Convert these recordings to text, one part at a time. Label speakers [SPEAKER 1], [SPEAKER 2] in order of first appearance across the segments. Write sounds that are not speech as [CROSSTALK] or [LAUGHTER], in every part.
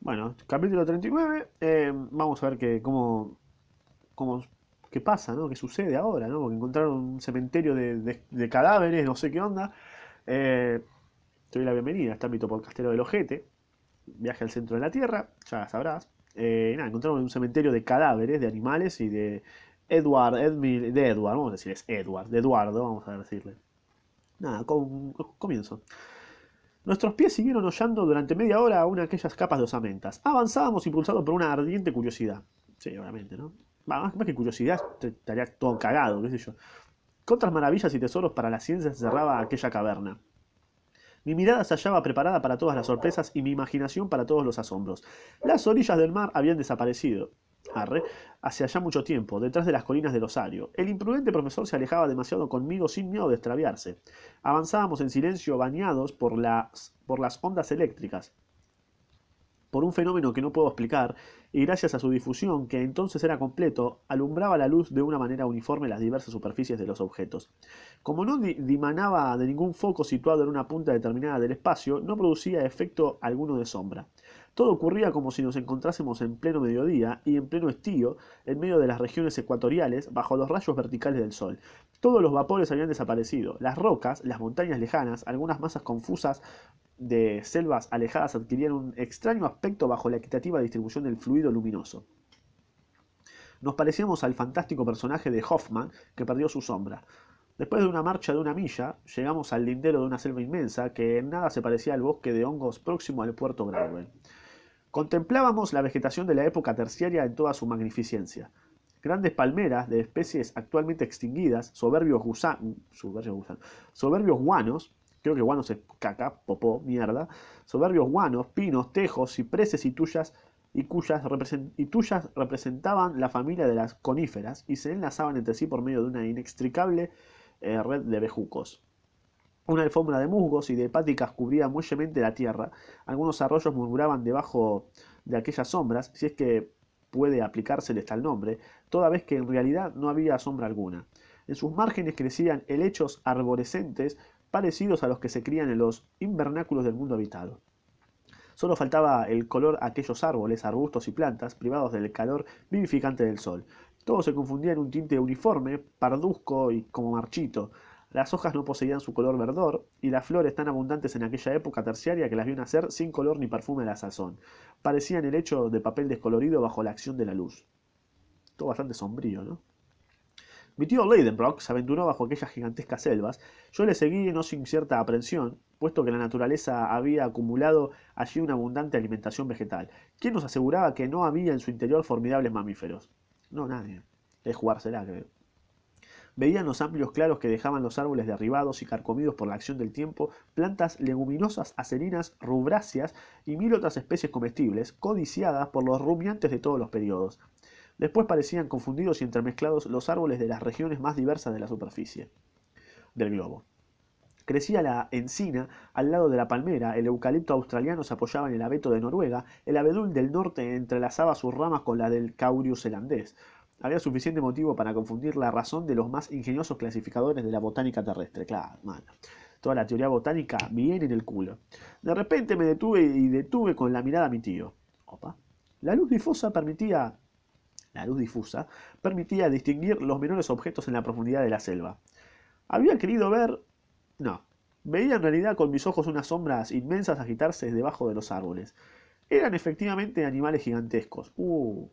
[SPEAKER 1] Bueno, capítulo 39, eh, vamos a ver que, cómo, cómo, qué pasa, ¿no? ¿Qué sucede ahora, ¿no? Porque encontraron un cementerio de, de- cadáveres, no sé qué onda. Eh, te doy la bienvenida a este ámbito podcastero del Ojete. Viaje al centro de la Tierra, ya sabrás. Eh, nada, encontraron un cementerio de cadáveres, de animales y de Edward, Edmil, de Edward, vamos a decir, es Edward, de Eduardo, vamos a decirle. Nada, com- comienzo. Nuestros pies siguieron hollando durante media hora aún aquellas capas de osamentas. Avanzábamos impulsados por una ardiente curiosidad. Sí, obviamente, ¿no? Más, más que curiosidad, estaría todo cagado, qué sé yo. ¿Qué otras maravillas y tesoros para la ciencia encerraba aquella caverna? Mi mirada se hallaba preparada para todas las sorpresas y mi imaginación para todos los asombros. Las orillas del mar habían desaparecido. Arre, hace allá mucho tiempo, detrás de las colinas del Osario. El imprudente profesor se alejaba demasiado conmigo sin miedo de extraviarse. Avanzábamos en silencio, bañados por las, por las ondas eléctricas, por un fenómeno que no puedo explicar, y gracias a su difusión, que entonces era completo, alumbraba la luz de una manera uniforme las diversas superficies de los objetos. Como no di- dimanaba de ningún foco situado en una punta determinada del espacio, no producía efecto alguno de sombra. Todo ocurría como si nos encontrásemos en pleno mediodía y en pleno estío, en medio de las regiones ecuatoriales, bajo los rayos verticales del sol. Todos los vapores habían desaparecido. Las rocas, las montañas lejanas, algunas masas confusas de selvas alejadas adquirían un extraño aspecto bajo la equitativa distribución del fluido luminoso. Nos parecíamos al fantástico personaje de Hoffman que perdió su sombra. Después de una marcha de una milla, llegamos al lindero de una selva inmensa que en nada se parecía al bosque de hongos próximo al puerto Gradwell. Contemplábamos la vegetación de la época terciaria en toda su magnificencia. Grandes palmeras de especies actualmente extinguidas, soberbios gusanos, soberbios, guanos, creo que guanos es caca, popó, mierda, soberbios guanos, pinos, tejos, cipreses y tuyas, y, cuyas y tuyas representaban la familia de las coníferas y se enlazaban entre sí por medio de una inextricable eh, red de bejucos. Una alfombra de musgos y de hepáticas cubría muellemente la tierra. Algunos arroyos murmuraban debajo de aquellas sombras, si es que puede aplicárseles tal nombre, toda vez que en realidad no había sombra alguna. En sus márgenes crecían helechos arborescentes parecidos a los que se crían en los invernáculos del mundo habitado. Solo faltaba el color a aquellos árboles, arbustos y plantas, privados del calor vivificante del sol. Todo se confundía en un tinte uniforme, parduzco y como marchito. Las hojas no poseían su color verdor, y las flores tan abundantes en aquella época terciaria que las vio nacer sin color ni perfume a la sazón. Parecían el hecho de papel descolorido bajo la acción de la luz. Todo bastante sombrío, ¿no? Mi tío Leidenbrock se aventuró bajo aquellas gigantescas selvas. Yo le seguí no sin cierta aprensión, puesto que la naturaleza había acumulado allí una abundante alimentación vegetal. ¿Quién nos aseguraba que no había en su interior formidables mamíferos? No, nadie. Es jugársela, creo. Veían los amplios claros que dejaban los árboles derribados y carcomidos por la acción del tiempo, plantas leguminosas acerinas, rubráceas y mil otras especies comestibles, codiciadas por los rumiantes de todos los periodos. Después parecían confundidos y entremezclados los árboles de las regiones más diversas de la superficie del globo. Crecía la encina al lado de la palmera, el eucalipto australiano se apoyaba en el abeto de Noruega, el abedul del norte entrelazaba sus ramas con la del caurius zelandés. Había suficiente motivo para confundir la razón de los más ingeniosos clasificadores de la botánica terrestre. Claro, mano. Toda la teoría botánica bien en el culo. De repente me detuve y detuve con la mirada a mi tío. Opa. La luz difusa permitía la luz difusa permitía distinguir los menores objetos en la profundidad de la selva. Había querido ver... No. Veía en realidad con mis ojos unas sombras inmensas agitarse debajo de los árboles. Eran efectivamente animales gigantescos. Uh.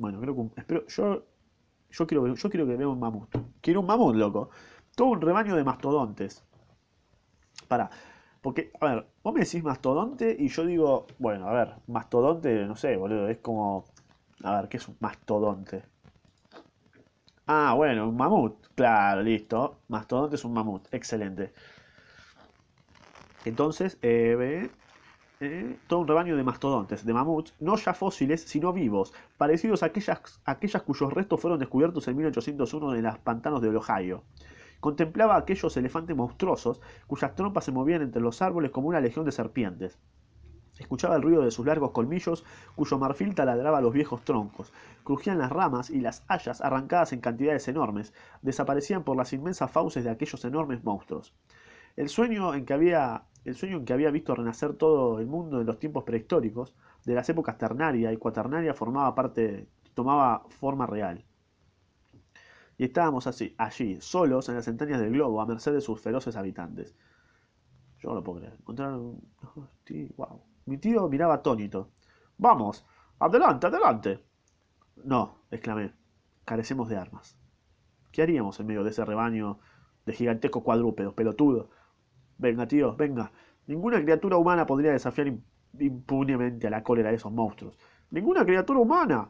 [SPEAKER 1] Bueno, creo que... Espero... Yo... Yo quiero, yo quiero que vea un mamut. Quiero un mamut, loco. Todo un rebaño de mastodontes. Para. Porque, a ver, vos me decís mastodonte y yo digo, bueno, a ver, mastodonte, no sé, boludo, es como... A ver, ¿qué es un mastodonte? Ah, bueno, un mamut. Claro, listo. Mastodonte es un mamut. Excelente. Entonces, eh, todo un rebaño de mastodontes, de mamuts, no ya fósiles, sino vivos, parecidos a aquellas, aquellas cuyos restos fueron descubiertos en 1801 en los pantanos del Ohio. Contemplaba a aquellos elefantes monstruosos, cuyas trompas se movían entre los árboles como una legión de serpientes. Escuchaba el ruido de sus largos colmillos, cuyo marfil taladraba los viejos troncos. Crujían las ramas y las hayas, arrancadas en cantidades enormes, desaparecían por las inmensas fauces de aquellos enormes monstruos. El sueño en que había el sueño en que había visto renacer todo el mundo en los tiempos prehistóricos, de las épocas ternaria y cuaternaria formaba parte, tomaba forma real. Y estábamos así, allí, solos en las entrañas del globo, a merced de sus feroces habitantes. Yo no lo puedo creer. Encontraron. Mi tío miraba atónito. Vamos, adelante, adelante. No, exclamé. Carecemos de armas. ¿Qué haríamos en medio de ese rebaño de gigantescos cuadrúpedos, pelotudo? Venga, tío, venga. Ninguna criatura humana podría desafiar impunemente a la cólera de esos monstruos. ¡Ninguna criatura humana!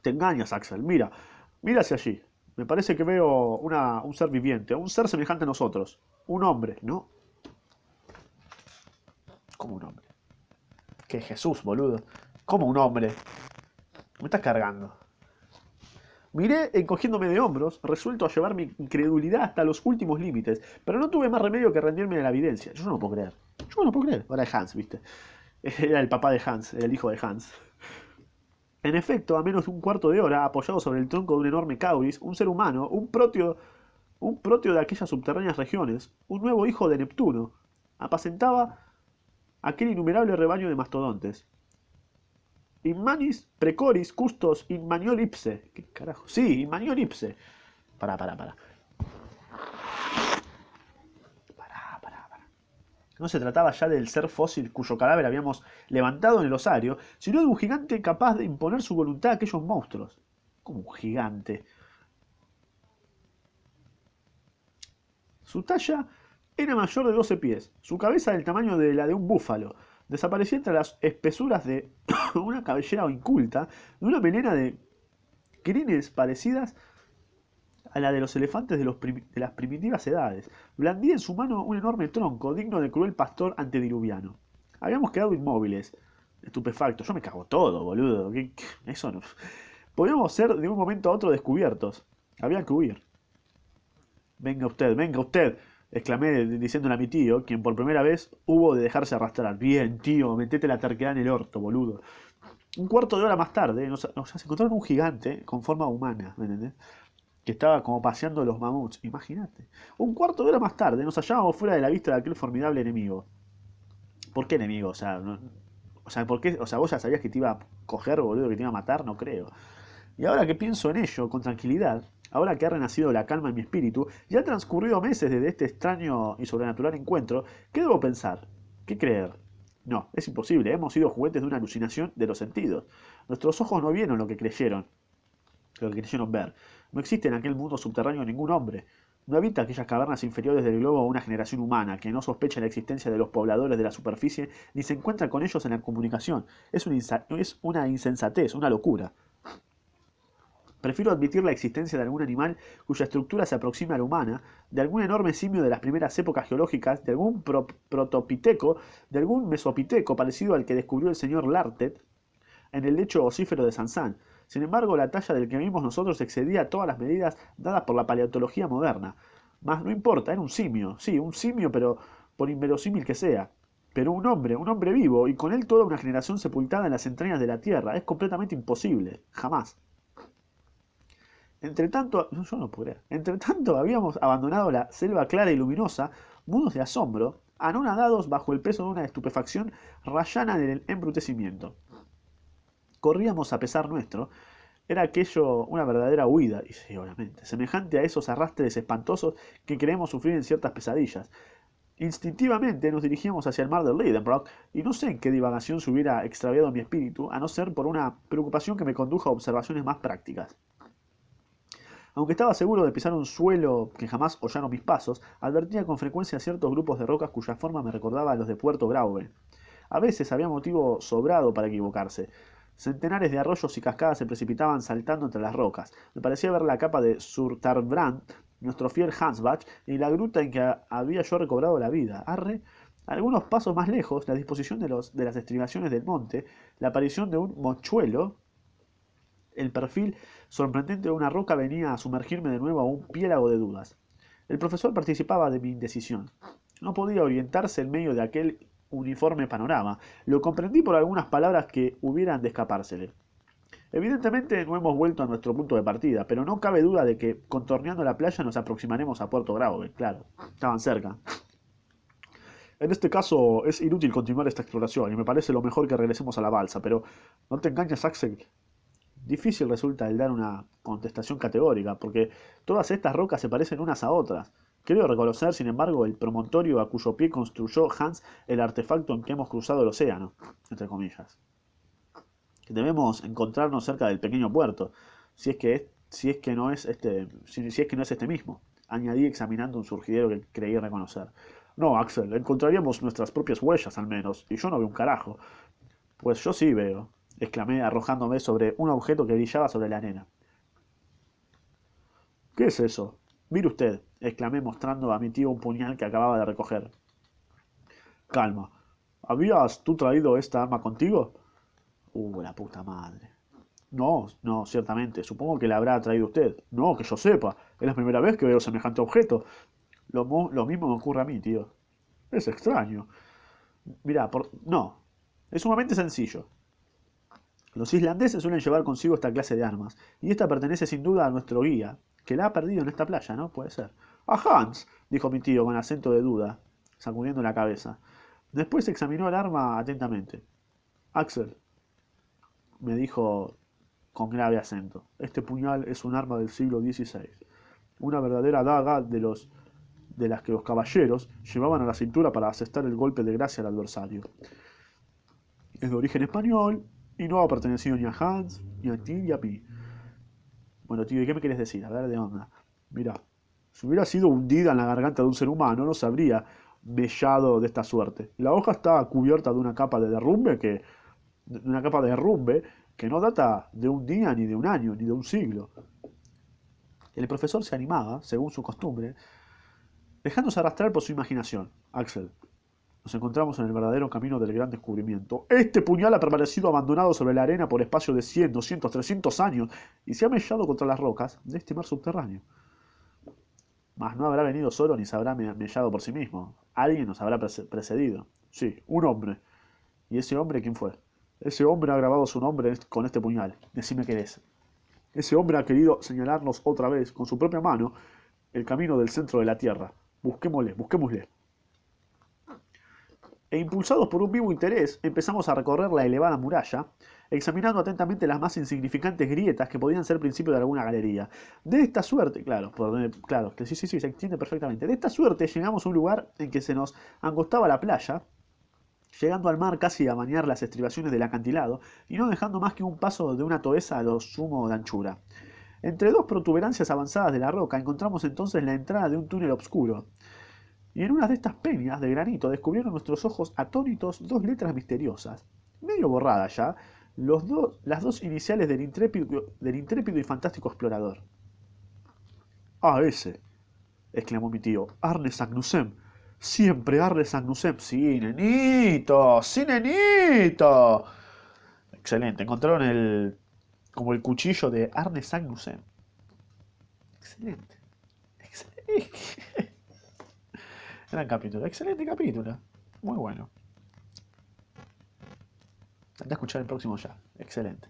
[SPEAKER 1] Te engañas, Axel. Mira, mira hacia allí. Me parece que veo un ser viviente, un ser semejante a nosotros. Un hombre, ¿no? ¿Cómo un hombre? Que Jesús, boludo. ¿Cómo un hombre? Me estás cargando. Miré encogiéndome de hombros, resuelto a llevar mi incredulidad hasta los últimos límites, pero no tuve más remedio que rendirme de la evidencia. Yo no lo puedo creer. Yo no lo puedo creer. Ahora es Hans, ¿viste? [LAUGHS] Era el papá de Hans, el hijo de Hans. En efecto, a menos de un cuarto de hora, apoyado sobre el tronco de un enorme cauris, un ser humano, un protio, un protio de aquellas subterráneas regiones, un nuevo hijo de Neptuno, apacentaba aquel innumerable rebaño de mastodontes. Inmanis precoris custos in. ¿Qué carajo? Sí, in maniol ipse. Pará. Pará, pará, pará. No se trataba ya del ser fósil cuyo cadáver habíamos levantado en el osario, sino de un gigante capaz de imponer su voluntad a aquellos monstruos. Como un gigante. Su talla era mayor de 12 pies, su cabeza del tamaño de la de un búfalo. Desaparecía entre las espesuras de [COUGHS] una cabellera inculta, de una melena de crines parecidas a la de los elefantes de, las primitivas edades. Blandía en su mano un enorme tronco, digno de cruel pastor antediluviano. Habíamos quedado inmóviles, estupefactos. Yo me cago todo, boludo. Eso no. Podíamos ser de un momento a otro descubiertos. Había que huir. Venga usted, venga usted exclamé diciéndole a mi tío, quien por primera vez hubo de dejarse arrastrar. Bien, tío, metete la terquedad en el orto, boludo. Un cuarto de hora más tarde, nos, nos encontraron un gigante con forma humana, ¿me entendés? Que estaba como paseando los mamuts, imagínate. Un cuarto de hora más tarde, nos hallábamos fuera de la vista de aquel formidable enemigo. ¿Por qué enemigo? O sea, o sea, ¿por qué? O sea, vos ya sabías que te iba a coger, boludo, que te iba a matar, no creo. Y ahora que pienso en ello, con tranquilidad, Ahora que ha renacido la calma en mi espíritu y han transcurrido meses desde este extraño y sobrenatural encuentro, ¿qué debo pensar? ¿Qué creer? No, es imposible, hemos sido juguetes de una alucinación de los sentidos. Nuestros ojos no vieron lo que creyeron, lo que creyeron ver. No existe en aquel mundo subterráneo ningún hombre. No habita aquellas cavernas inferiores del globo una generación humana que no sospecha la existencia de los pobladores de la superficie ni se encuentra con ellos en la comunicación. Es una, es una insensatez, una locura. Prefiero admitir la existencia de algún animal cuya estructura se aproxima a la humana, de algún enorme simio de las primeras épocas geológicas, de algún pro protopiteco, de algún mesopiteco parecido al que descubrió el señor Lartet en el lecho osífero de Sansán. Sin embargo, la talla del que vimos nosotros excedía todas las medidas dadas por la paleontología moderna. Mas no importa, era un simio, sí, un simio, pero por inverosímil que sea. Pero un hombre, un hombre vivo, y con él toda una generación sepultada en las entrañas de la Tierra, es completamente imposible. Jamás. Entre tanto, yo no Entre tanto, habíamos abandonado la selva clara y luminosa, mudos de asombro, anonadados bajo el peso de una estupefacción rayana del embrutecimiento. Corríamos a pesar nuestro. Era aquello una verdadera huida, y seguramente, semejante a esos arrastres espantosos que creemos sufrir en ciertas pesadillas. Instintivamente nos dirigíamos hacia el mar de Lidenbrock, y no sé en qué divagación se hubiera extraviado mi espíritu, a no ser por una preocupación que me condujo a observaciones más prácticas. Aunque estaba seguro de pisar un suelo que jamás hollaron mis pasos, advertía con frecuencia ciertos grupos de rocas cuya forma me recordaba a los de Puerto Grauve. A veces había motivo sobrado para equivocarse. Centenares de arroyos y cascadas se precipitaban saltando entre las rocas. Me parecía ver la capa de Surtarbrand, nuestro fiel Hansbach, y la gruta en que había yo recobrado la vida. Arre, algunos pasos más lejos, la disposición de, de las estribaciones del monte, la aparición de un mochuelo, el perfil sorprendente de una roca venía a sumergirme de nuevo a un piélago de dudas. El profesor participaba de mi indecisión. No podía orientarse en medio de aquel uniforme panorama. Lo comprendí por algunas palabras que hubieran de escapársele. Evidentemente no hemos vuelto a nuestro punto de partida, pero no cabe duda de que, contorneando la playa, nos aproximaremos a Puerto Grave. Claro, estaban cerca. En este caso es inútil continuar esta exploración y me parece lo mejor que regresemos a la balsa, pero no te engañes, Axel. Difícil resulta el dar una contestación categórica, porque todas estas rocas se parecen unas a otras. Creo reconocer, sin embargo, el promontorio a cuyo pie construyó Hans el artefacto en que hemos cruzado el océano, entre comillas. Debemos encontrarnos cerca del pequeño puerto, si es que, es, si es que no es este, si, si es que no es este mismo, añadí examinando un surgidero que creí reconocer. No, Axel, encontraríamos nuestras propias huellas al menos, y yo no veo un carajo. Pues yo sí veo, exclamé arrojándome sobre un objeto que brillaba sobre la arena. ¿Qué es eso? Mire usted, exclamé mostrando a mi tío un puñal que acababa de recoger. Calma. ¿Habías tú traído esta arma contigo? Uh, la puta madre. No, no, ciertamente. Supongo que la habrá traído usted. No, que yo sepa. Es la primera vez que veo semejante objeto. Lo, lo mismo me ocurre a mí, tío. Es extraño. Mira, por... no. Es sumamente sencillo. Los islandeses suelen llevar consigo esta clase de armas, y esta pertenece sin duda a nuestro guía, que la ha perdido en esta playa, ¿no? Puede ser. A Hans, dijo mi tío con acento de duda, sacudiendo la cabeza. Después examinó el arma atentamente. Axel, me dijo con grave acento, este puñal es un arma del siglo XVI, una verdadera daga de, los, de las que los caballeros llevaban a la cintura para asestar el golpe de gracia al adversario. Es de origen español y no ha pertenecido ni a Hans, ni a ti, ni a mí. Bueno, tío, ¿y qué me quieres decir? A ver, ¿de onda? Mira, si hubiera sido hundida en la garganta de un ser humano, no se habría mellado de esta suerte. La hoja está cubierta de una capa de derrumbe que de una capa de derrumbe que no data de un día, ni de un año, ni de un siglo. El profesor se animaba, según su costumbre, dejándose arrastrar por su imaginación. Axel, nos encontramos en el verdadero camino del gran descubrimiento. Este puñal ha permanecido abandonado sobre la arena por espacio de 100, 200, 300 años y se ha mellado contra las rocas de este mar subterráneo. Mas no habrá venido solo ni se habrá mellado por sí mismo. Alguien nos habrá precedido. Sí, un hombre. ¿Y ese hombre quién fue? Ese hombre ha grabado su nombre con este puñal. Decime qué es. Ese hombre ha querido señalarnos otra vez, con su propia mano, el camino del centro de la Tierra. Busquémosle, busquémosle. E impulsados por un vivo interés, empezamos a recorrer la elevada muralla, examinando atentamente las más insignificantes grietas que podían ser principio de alguna galería. De esta suerte, claro, claro, sí, sí, sí, se entiende perfectamente. De esta suerte llegamos a un lugar en que se nos angostaba la playa, llegando al mar casi a bañar las estribaciones del acantilado y no dejando más que un paso de una toesa a lo sumo de anchura. Entre dos protuberancias avanzadas de la roca encontramos entonces la entrada de un túnel oscuro. Y en una de estas peñas de granito descubrieron nuestros ojos atónitos dos letras misteriosas, medio borradas ya, las dos iniciales del intrépido, del intrépido y fantástico explorador. Ah, ese, exclamó mi tío, Arne Sagnusem, Siempre Arne Sagnusem. Sí, nenito, sí, nenito. Excelente, encontraron el. como el cuchillo de Arne Sagnusem. Excelente. Excelente. Gran capítulo, excelente capítulo. Muy bueno. Anda a escuchar el próximo ya. Excelente.